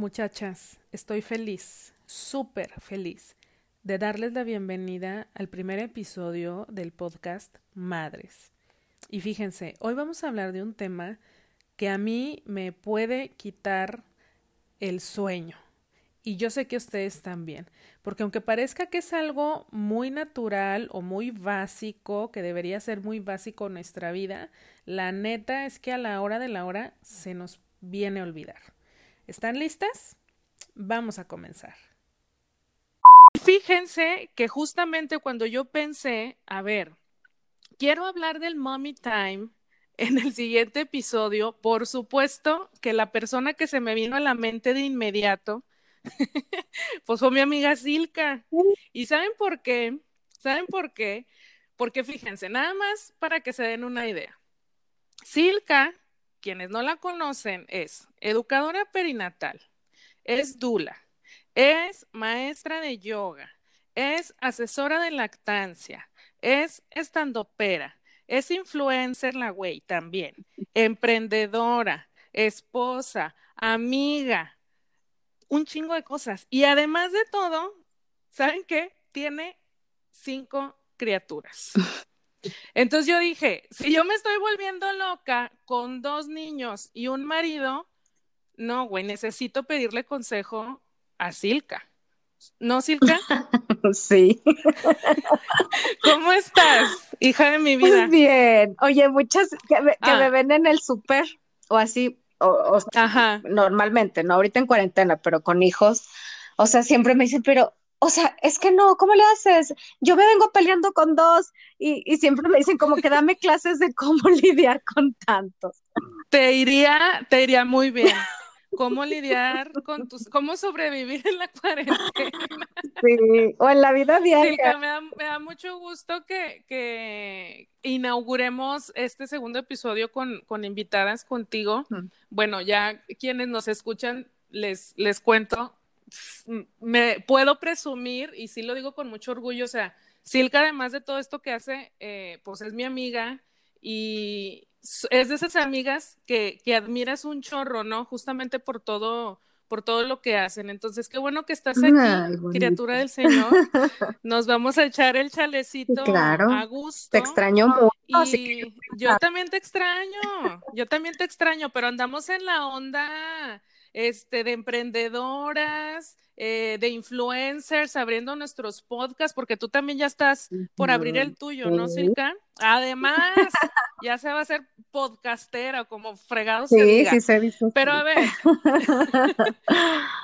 Muchachas, estoy feliz, súper feliz de darles la bienvenida al primer episodio del podcast Madres. Y fíjense, hoy vamos a hablar de un tema que a mí me puede quitar el sueño. Y yo sé que ustedes también, porque aunque parezca que es algo muy natural o muy básico, que debería ser muy básico en nuestra vida, la neta es que a la hora de la hora se nos viene a olvidar. ¿Están listas? Vamos a comenzar. Fíjense que justamente cuando yo pensé, a ver, quiero hablar del mommy time en el siguiente episodio, por supuesto que la persona que se me vino a la mente de inmediato, pues fue mi amiga Silka. ¿Y saben por qué? ¿Saben por qué? Porque fíjense, nada más para que se den una idea. Silka, quienes no la conocen, es educadora perinatal, es dula, es maestra de yoga, es asesora de lactancia, es estandopera, es influencer la güey también, emprendedora, esposa, amiga, un chingo de cosas. Y además de todo, ¿saben qué? Tiene cinco criaturas. Entonces yo dije, si yo me estoy volviendo loca con dos niños y un marido, no, güey, necesito pedirle consejo a Silka. ¿No, Silka? Sí. ¿Cómo estás, hija de mi vida? Muy bien. Oye, muchas que, me, ah. ven en el súper o así, o, Ajá. normalmente, no ahorita en cuarentena, pero con hijos, o sea, siempre me dicen, pero, o sea, es que no, ¿cómo le haces? Yo me vengo peleando con dos y, y siempre me dicen como que dame clases de cómo lidiar con tantos. Te iría, te iría muy bien cómo lidiar con tus, cómo sobrevivir en la cuarentena. Sí, o en la vida diaria. Sí, me da, me da mucho gusto que, que, inauguremos este segundo episodio con, con invitadas contigo. Bueno, ya quienes nos escuchan, les, les cuento, me puedo presumir, y sí lo digo con mucho orgullo, o sea, Silka, además de todo esto que hace, eh, pues es mi amiga y, es de esas amigas que, que admiras un chorro, ¿no? Justamente por todo, por todo lo que hacen. Entonces, qué bueno que estás aquí, criatura del Señor. Nos vamos a echar el chalecito a gusto. Te extraño mucho. Y yo también te extraño, yo también te extraño, pero andamos en la onda este, de emprendedoras, eh, de influencers, abriendo nuestros podcasts, porque tú también ya estás por abrir el tuyo, ¿no, Silka? Además, ya se va a hacer podcastera, como fregado sí, Sí, se dice. Pero a ver,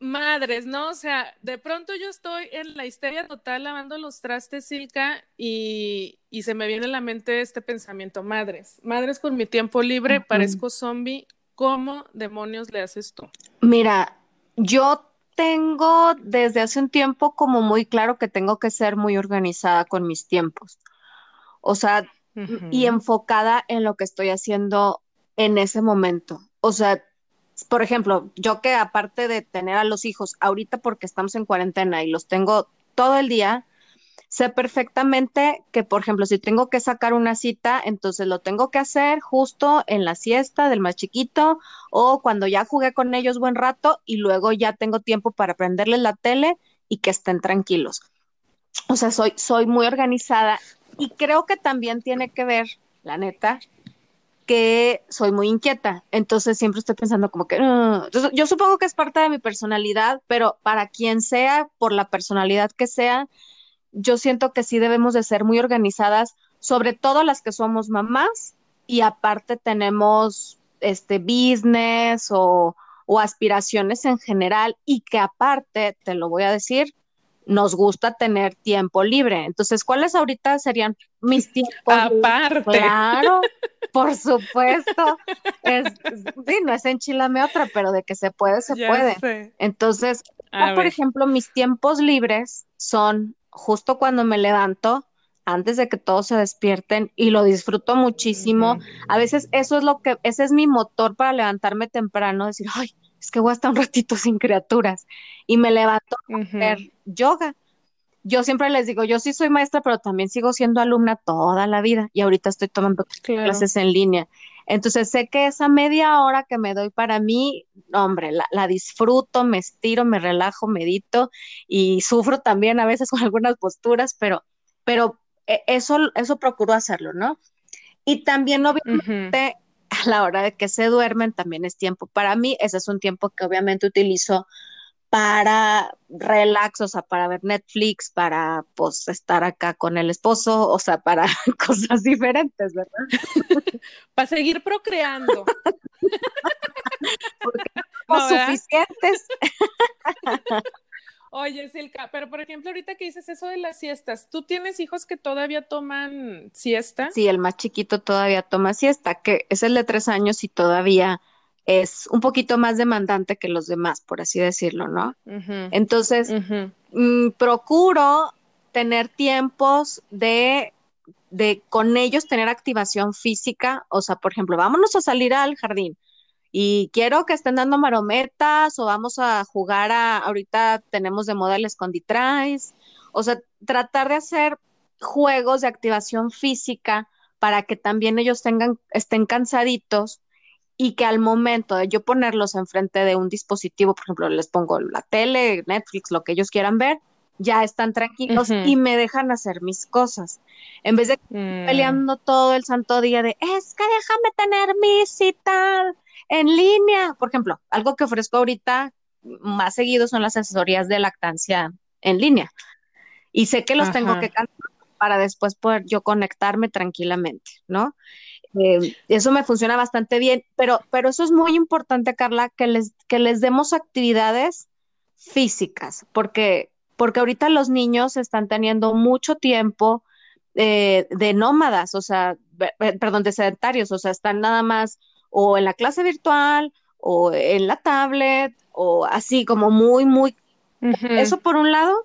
madres, ¿no? O sea, de pronto yo estoy en la histeria total lavando los trastes, Silka, y, y se me viene a la mente este pensamiento, madres, madres con mi tiempo libre, parezco zombie, ¿cómo demonios le haces tú? Mira, yo tengo desde hace un tiempo como muy claro que tengo que ser muy organizada con mis tiempos. O sea, y enfocada en lo que estoy haciendo en ese momento. O sea, por ejemplo, yo que aparte de tener a los hijos ahorita porque estamos en cuarentena y los tengo todo el día, sé perfectamente que, por ejemplo, si tengo que sacar una cita, entonces lo tengo que hacer justo en la siesta del más chiquito o cuando ya jugué con ellos buen rato y luego ya tengo tiempo para prenderles la tele y que estén tranquilos. O sea, soy, soy muy organizada y creo que también tiene que ver, la neta, que soy muy inquieta, entonces siempre estoy pensando como que, yo supongo que es parte de mi personalidad, pero para quien sea, por la personalidad que sea, yo siento que sí debemos de ser muy organizadas, sobre todo las que somos mamás y aparte tenemos este business o, o aspiraciones en general y que aparte, te lo voy a decir, nos gusta tener tiempo libre. Entonces, ¿cuáles ahorita serían mis tiempos? Aparte. Claro, por supuesto. Es, sí, no es enchilame otra, pero de que se puede, se puede. Entonces, por ejemplo, mis tiempos libres son justo cuando me levanto, antes de que todos se despierten y lo disfruto muchísimo. A veces eso es lo que, ese es mi motor para levantarme temprano, decir, ay, es que voy a estar un ratito sin criaturas y me levanto a hacer yoga. Yo siempre les digo, yo sí soy maestra, pero también sigo siendo alumna toda la vida y ahorita estoy tomando clases en línea. Entonces sé que esa media hora que me doy para mí, hombre, la, disfruto, me estiro, me relajo, medito y sufro también a veces con algunas posturas, pero, pero eh, eso, eso procuro hacerlo, ¿no? Y también obviamente a la hora de que se duermen también es tiempo para mí, ese es un tiempo que obviamente utilizo para relax, o sea, para ver Netflix, para pues estar acá con el esposo, o sea, para cosas diferentes, ¿verdad? para seguir procreando. Porque no, suficientes. Oye, Silka, pero por ejemplo, ahorita que dices eso de las siestas, ¿tú tienes hijos que todavía toman siesta? Sí, el más chiquito todavía toma siesta, que es el de tres años y todavía es un poquito más demandante que los demás, por así decirlo, ¿no? Entonces, mm, procuro tener tiempos de, de con ellos tener activación física, o sea, por ejemplo, vámonos a salir al jardín y quiero que estén dando marometas o vamos a jugar a, ahorita tenemos de moda el esconditrais, o sea, tratar de hacer juegos de activación física para que también ellos tengan, estén cansaditos y que al momento de yo ponerlos enfrente de un dispositivo, por ejemplo, les pongo la tele, Netflix, lo que ellos quieran ver, ya están tranquilos y me dejan hacer mis cosas. En vez de mm. peleando todo el santo día de, es que déjame tener mi cita en línea. Por ejemplo, algo que ofrezco ahorita más seguido son las asesorías de lactancia en línea. Y sé que los tengo que cantar para después poder yo conectarme tranquilamente, ¿no? Eh, eso me funciona bastante bien, pero, pero eso es muy importante, Carla, que les, que les demos actividades físicas, porque, porque ahorita los niños están teniendo mucho tiempo eh, de nómadas, o sea, perdón, de sedentarios, o sea, están nada más o en la clase virtual o en la tablet o así como muy, muy... Eso por un lado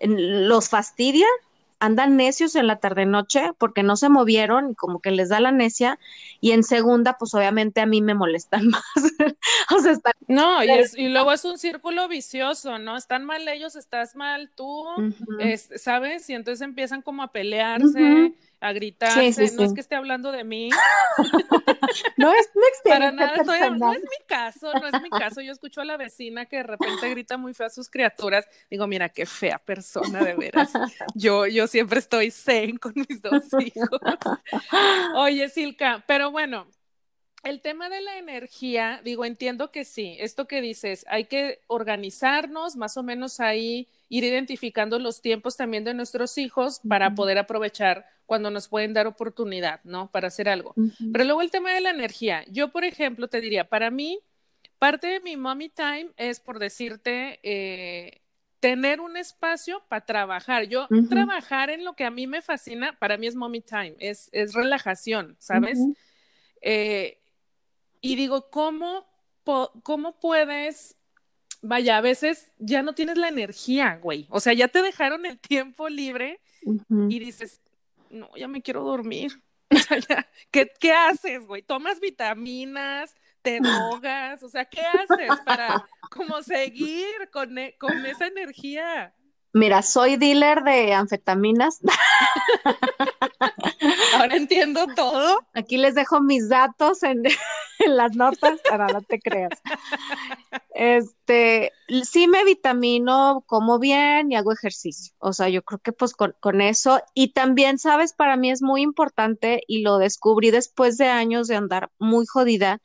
los fastidia andan necios en la tarde-noche porque no se movieron y como que les da la necia. Y en segunda, pues obviamente a mí me molestan más. o sea, están... No, y, luego es un círculo vicioso, ¿no? Están mal ellos, estás mal tú, ¿sabes? Y entonces empiezan como a pelearse a gritarse, no es que esté hablando de mí. no es Para nada, estoy, no es mi caso, no es mi caso. Yo escucho a la vecina que de repente grita muy feo a sus criaturas. Digo, mira, qué fea persona, de veras. Yo, yo siempre estoy zen con mis dos hijos. Oye, Silka, pero bueno, el tema de la energía, digo, entiendo que sí, esto que dices, hay que organizarnos, más o menos ahí ir identificando los tiempos también de nuestros hijos para poder aprovechar cuando nos pueden dar oportunidad, ¿no? Para hacer algo. Pero luego el tema de la energía. Yo, por ejemplo, te diría, para mí, parte de mi mommy time es, por decirte, eh, tener un espacio para trabajar. Yo trabajar en lo que a mí me fascina, para mí es mommy time, es, es relajación, ¿sabes? Eh, y digo, ¿cómo, ¿cómo puedes vaya, a veces ya no tienes la energía, güey. O sea, ya te dejaron el tiempo libre y dices, no, ya me quiero dormir. O sea, ya, ¿qué, haces, güey? ¿Tomas vitaminas? ¿Te drogas? O sea, ¿qué haces para como seguir con, e, con esa energía? Mira, soy dealer de anfetaminas. Ahora entiendo todo. Aquí les dejo mis datos en, las notas para no te creas. Este, sí me vitamino, como bien y hago ejercicio. O sea, yo creo que pues con, con eso. Y también, sabes, para mí es muy importante y lo descubrí después de años de andar muy jodida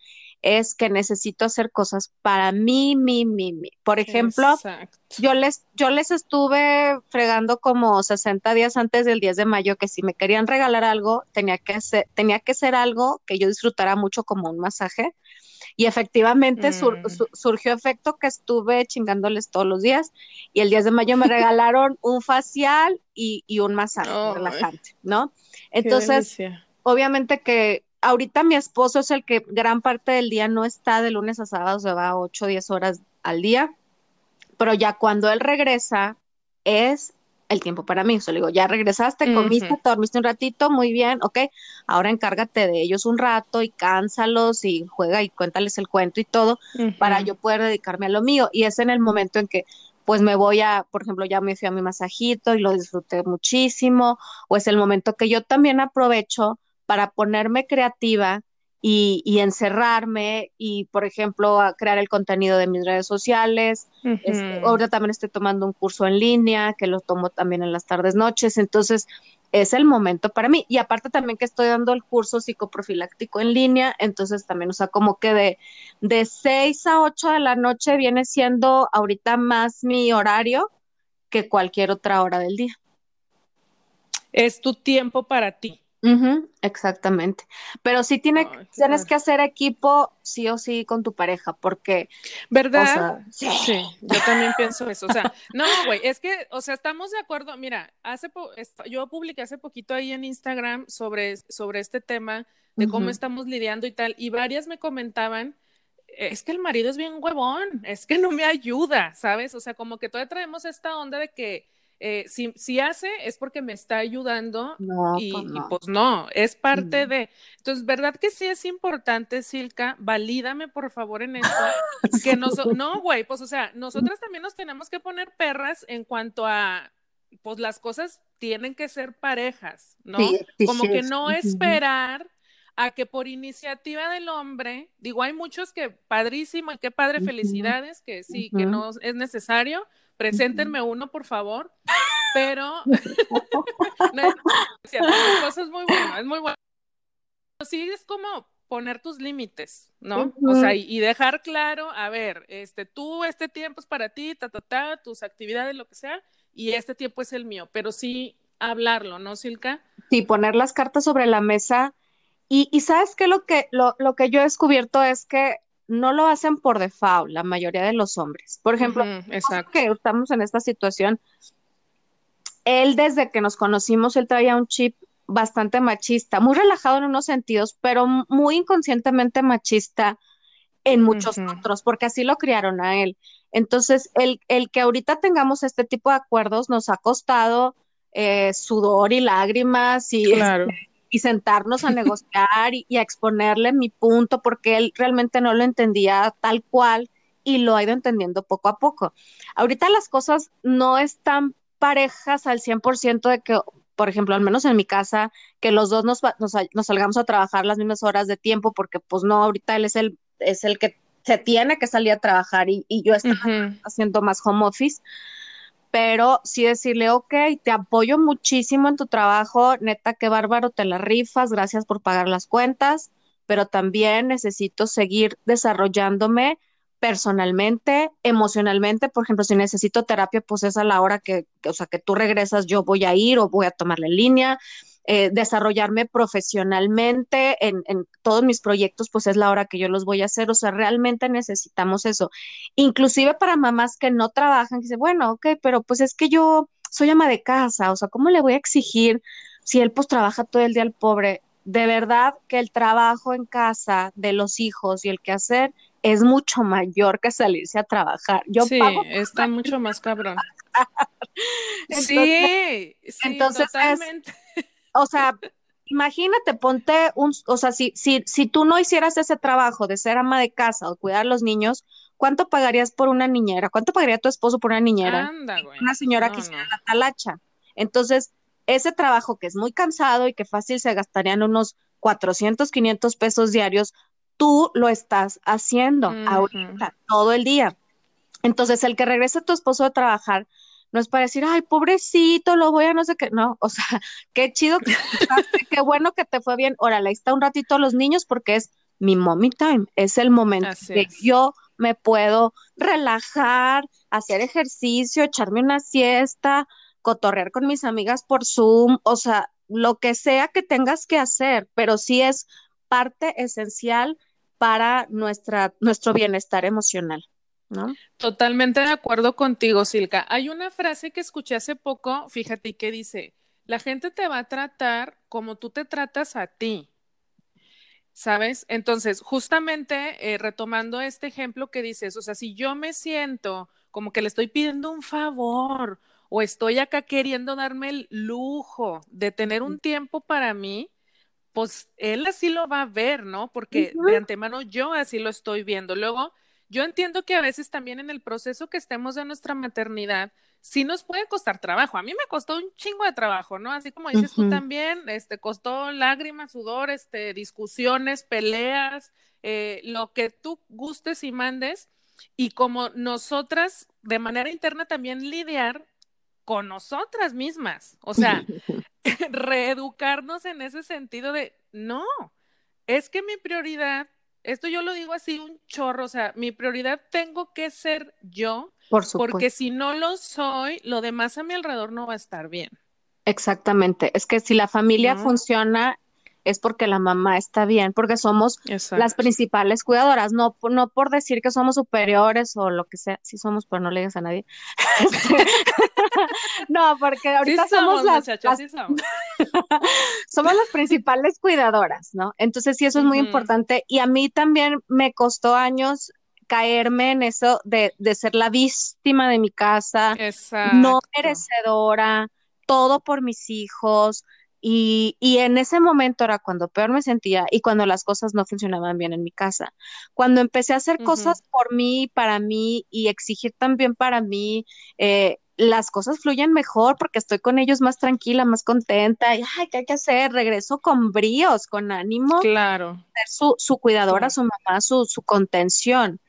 es que necesito hacer cosas para mí, mí, mí, mí. Por ejemplo, yo les, yo les estuve fregando como 60 días antes del 10 de mayo que si me querían regalar algo, tenía que ser, tenía que ser algo que yo disfrutara mucho como un masaje. Y efectivamente mm. surgió efecto que estuve chingándoles todos los días. Y el 10 de mayo me regalaron un facial y, un masaje relajante, ¿no? Entonces, obviamente que ahorita mi esposo es el que gran parte del día no está de lunes a sábado, se va 8 o 10 horas al día, pero ya cuando él regresa es el tiempo para mí. O sea, le digo, ya regresaste, comiste, te dormiste un ratito, muy bien, ok, ahora encárgate de ellos un rato y cánsalos y juega y cuéntales el cuento y todo para yo poder dedicarme a lo mío. Y es en el momento en que pues me voy a, por ejemplo, ya me fui a mi masajito y lo disfruté muchísimo, o es el momento que yo también aprovecho para ponerme creativa y, encerrarme y, por ejemplo, a crear el contenido de mis redes sociales. Este, ahora también estoy tomando un curso en línea que lo tomo también en las tardes, noches. Entonces, es el momento para mí. Y aparte también que estoy dando el curso psicoprofiláctico en línea, entonces también, o sea, como que de, de 6 a 8 de la noche viene siendo ahorita más mi horario que cualquier otra hora del día. Es tu tiempo para ti exactamente. Pero sí tiene, tienes que hacer equipo sí o sí con tu pareja, porque. ¿Verdad? sí. yo también pienso eso. O sea, no, güey, es que, o sea, estamos de acuerdo. Mira, hace yo publiqué hace poquito ahí en Instagram sobre, sobre este tema de cómo estamos lidiando y tal, y varias me comentaban es que el marido es bien huevón, es que no me ayuda, ¿sabes? O sea, como que todavía traemos esta onda de que eh, si, hace es porque me está ayudando y, pues no. pues no, es parte de. Entonces, ¿verdad que sí es importante, Silka? Valídame por favor en esto. que no, güey, pues o sea, nosotras también nos tenemos que poner perras en cuanto a, pues las cosas tienen que ser parejas, ¿no? Como que no esperar a que por iniciativa del hombre, digo, hay muchos que padrísimo y qué padre, felicidades, que sí, que no es necesario, preséntenme uno, por favor, pero es, es muy bueno, es muy bueno. Sí, es como poner tus límites, ¿no? O sea, y, dejar claro, a ver, este, tú, este tiempo es para ti, ta, ta, ta, tus actividades, lo que sea, y este tiempo es el mío, pero sí hablarlo, ¿no, Silka? Sí, poner las cartas sobre la mesa. Y, y sabes que lo que, lo, lo que yo he descubierto es que no lo hacen por default, la mayoría de los hombres. Por ejemplo, que estamos en esta situación, él desde que nos conocimos, él traía un chip bastante machista, muy relajado en unos sentidos, pero muy inconscientemente machista en muchos otros, porque así lo criaron a él. Entonces, el, el, que ahorita tengamos este tipo de acuerdos nos ha costado eh, sudor y lágrimas y claro y sentarnos a negociar y, a exponerle mi punto porque él realmente no lo entendía tal cual y lo ha ido entendiendo poco a poco. Ahorita las cosas no están parejas al 100% de que, por ejemplo, al menos en mi casa, que los dos nos, nos, salgamos a trabajar las mismas horas de tiempo porque pues no, ahorita él es el, es el que se tiene que salir a trabajar y, yo estoy haciendo más home office pero sí decirle, ok, te apoyo muchísimo en tu trabajo, neta, qué bárbaro, te la rifas, gracias por pagar las cuentas, pero también necesito seguir desarrollándome personalmente, emocionalmente, por ejemplo, si necesito terapia, pues es a la hora que, que, o sea, que tú regresas, yo voy a ir o voy a tomarla en línea, eh, desarrollarme profesionalmente en, todos mis proyectos, pues es la hora que yo los voy a hacer. O sea, realmente necesitamos eso. Inclusive para mamás que no trabajan, que dicen, bueno, ok, pero pues es que yo soy ama de casa, o sea, ¿cómo le voy a exigir si él pues trabaja todo el día al pobre? De verdad que el trabajo en casa de los hijos y el que hacer es mucho mayor que salirse a trabajar. Yo sí, está mucho más cabrón. sí, sí, entonces totalmente o sea, imagínate, ponte un, o sea, si, si, si tú no hicieras ese trabajo de ser ama de casa o cuidar a los niños, ¿cuánto pagarías por una niñera? ¿Cuánto pagaría tu esposo por una niñera? Una señora que hiciera la talacha. Entonces, ese trabajo que es muy cansado y que fácil se gastarían unos 400, 500 pesos diarios, tú lo estás haciendo ahorita, todo el día. Entonces, el que regrese tu esposo a trabajar, no es para decir, ay, pobrecito, lo voy a no sé qué, no, o sea, qué chido que qué bueno que te fue bien, órale, ahí está un ratito los niños porque es mi mommy time, es el momento que yo me puedo relajar, hacer ejercicio, echarme una siesta, cotorrear con mis amigas por Zoom, o sea, lo que sea que tengas que hacer, pero sí es parte esencial para nuestra, nuestro bienestar emocional. Totalmente de acuerdo contigo, Silka. Hay una frase que escuché hace poco, fíjate, que dice, la gente te va a tratar como tú te tratas a ti. ¿Sabes? Entonces, justamente eh, retomando este ejemplo que dices, o sea, si yo me siento como que le estoy pidiendo un favor o estoy acá queriendo darme el lujo de tener un tiempo para mí, pues él así lo va a ver, ¿no? Porque de antemano yo así lo estoy viendo. Luego, yo entiendo que a veces también en el proceso que estemos de nuestra maternidad, sí nos puede costar trabajo. A mí me costó un chingo de trabajo, ¿no? Así como dices tú también, este, costó lágrimas, sudor, este, discusiones, peleas, eh, lo que tú gustes y mandes. Y como nosotras, de manera interna, también lidiar con nosotras mismas. O sea, reeducarnos en ese sentido de, no, es que mi prioridad, esto yo lo digo así un chorro, o sea, mi prioridad tengo que ser yo, Por porque si no lo soy, lo demás a mi alrededor no va a estar bien. Exactamente, es que si la familia funciona es porque la mamá está bien, porque somos las principales cuidadoras, no, no por decir que somos superiores o lo que sea, sí somos, pero no le digas a nadie. no, porque ahorita somos, las, somos. las principales cuidadoras, ¿no? Entonces sí, eso es muy importante y a mí también me costó años caerme en eso de, de ser la víctima de mi casa, no merecedora, todo por mis hijos, y, y, en ese momento era cuando peor me sentía y cuando las cosas no funcionaban bien en mi casa. Cuando empecé a hacer cosas por mí, para mí y exigir también para mí, eh, las cosas fluyen mejor porque estoy con ellos más tranquila, más contenta y, ay, ¿qué hay que hacer? Regreso con bríos, con ánimo. Claro. Ser su, su cuidadora, su mamá, su, su contención.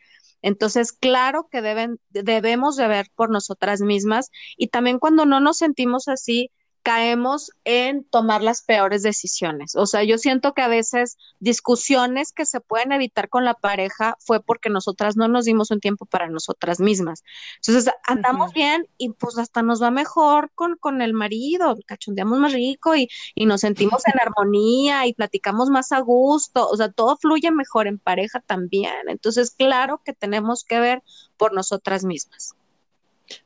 Entonces, claro que deben, debemos de ver por nosotras mismas y también cuando no nos sentimos así, caemos en tomar las peores decisiones. O sea, yo siento que a veces discusiones que se pueden evitar con la pareja fue porque nosotras no nos dimos un tiempo para nosotras mismas. Entonces, andamos bien y pues hasta nos va mejor con, con el marido, cachondeamos más rico y, y nos sentimos en armonía y platicamos más a gusto. O sea, todo fluye mejor en pareja también. Entonces, claro que tenemos que ver por nosotras mismas.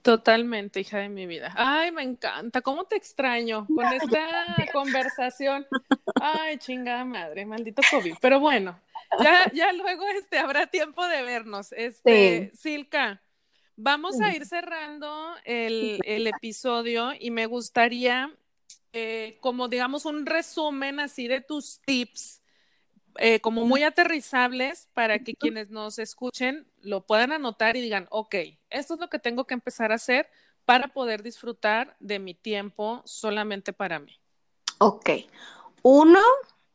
Totalmente, hija de mi vida. Ay, me encanta. ¿Cómo te extraño con esta conversación? Ay, chingada madre, maldito COVID. Pero bueno, ya, ya luego este, habrá tiempo de vernos. Este, Silka, vamos a ir cerrando el, el episodio y me gustaría, eh, como digamos, un resumen así de tus tips eh, como muy aterrizables para que quienes nos escuchen lo puedan anotar y digan, ok, esto es lo que tengo que empezar a hacer para poder disfrutar de mi tiempo solamente para mí. Ok. Uno,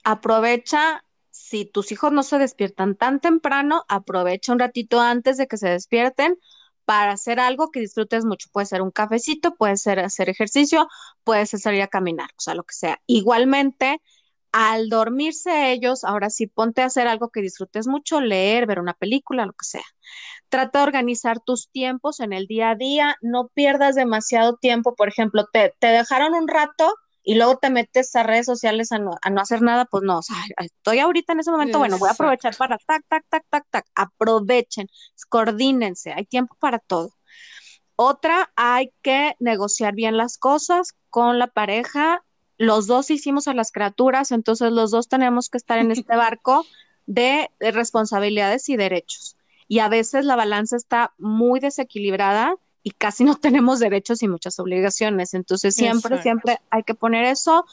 aprovecha, si tus hijos no se despiertan tan temprano, aprovecha un ratito antes de que se despierten para hacer algo que disfrutes mucho. Puede ser un cafecito, puede ser hacer ejercicio, puede ser salir a caminar, o sea, lo que sea. Igualmente, al dormirse ellos, ahora sí, ponte a hacer algo que disfrutes mucho, leer, ver una película, lo que sea. Trata de organizar tus tiempos en el día a día, no pierdas demasiado tiempo, por ejemplo, te, dejaron un rato y luego te metes a redes sociales a no, hacer nada, pues no, o sea, estoy ahorita en ese momento, bueno, voy a aprovechar para tac, tac, tac, tac, tac, aprovechen, coordínense, hay tiempo para todo. Otra, hay que negociar bien las cosas con la pareja, los dos hicimos a las criaturas, entonces los dos tenemos que estar en este barco de, responsabilidades y derechos. Y a veces la balanza está muy desequilibrada y casi no tenemos derechos y muchas obligaciones. Entonces siempre, siempre hay que poner eso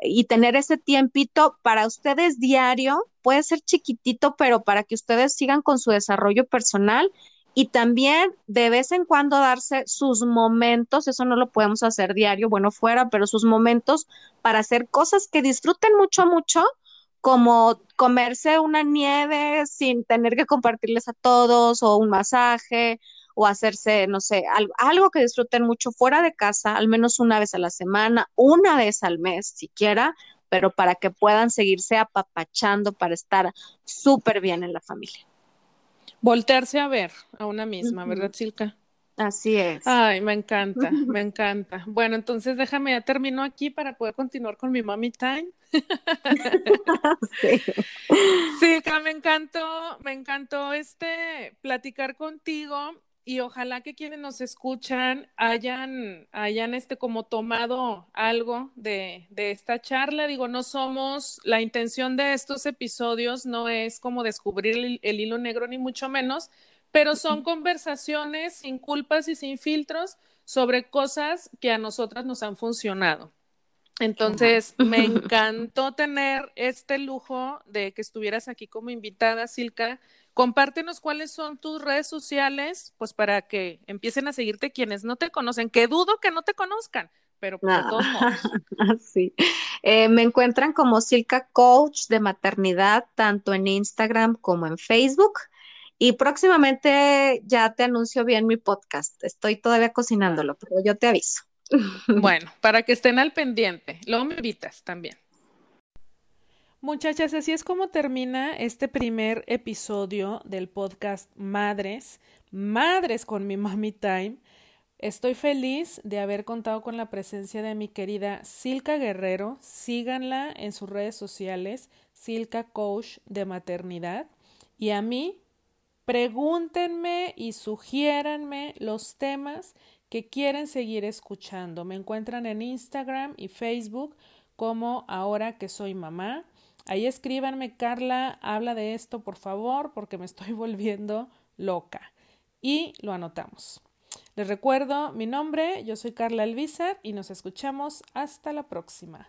y tener ese tiempito para ustedes diario. Puede ser chiquitito, pero para que ustedes sigan con su desarrollo personal y también de vez en cuando darse sus momentos, eso no lo podemos hacer diario, bueno, fuera, pero sus momentos para hacer cosas que disfruten mucho, mucho, como comerse una nieve sin tener que compartirles a todos, o un masaje, o hacerse, no sé, algo, algo que disfruten mucho fuera de casa, al menos una vez a la semana, una vez al mes siquiera, pero para que puedan seguirse apapachando para estar súper bien en la familia. Voltearse a ver a una misma, ¿verdad, Silka? Así es. Ay, me encanta, me encanta. Bueno, entonces déjame, ya termino aquí para poder continuar con mi mommy time. sí. Silka, me encantó, me encantó este platicar contigo y ojalá que quienes nos escuchan hayan, hayan este como tomado algo de, de, esta charla. Digo, no somos, la intención de estos episodios no es como descubrir el, el hilo negro ni mucho menos, pero son conversaciones sin culpas y sin filtros sobre cosas que a nosotras nos han funcionado. Entonces, me encantó tener este lujo de que estuvieras aquí como invitada, Silka, compártenos cuáles son tus redes sociales, pues para que empiecen a seguirte quienes no te conocen, que dudo que no te conozcan, pero pues, de todos modos. sí. Eh, me encuentran como Silka Coach de maternidad, tanto en Instagram como en Facebook. Y próximamente ya te anuncio bien mi podcast. Estoy todavía cocinándolo, pero yo te aviso. Bueno, para que estén al pendiente. Luego me invitas también. Muchachas, así es como termina este primer episodio del podcast Madres, Madres con mi Mami Time. Estoy feliz de haber contado con la presencia de mi querida Silka Guerrero. Síganla en sus redes sociales, Silka Coach de Maternidad. Y a mí, pregúntenme y sugiéranme los temas que quieren seguir escuchando. Me encuentran en Instagram y Facebook como ahora que soy mamá. Ahí escríbanme, Carla, habla de esto, por favor, porque me estoy volviendo loca. Y lo anotamos. Les recuerdo mi nombre, yo soy Carla Elvizar y nos escuchamos hasta la próxima.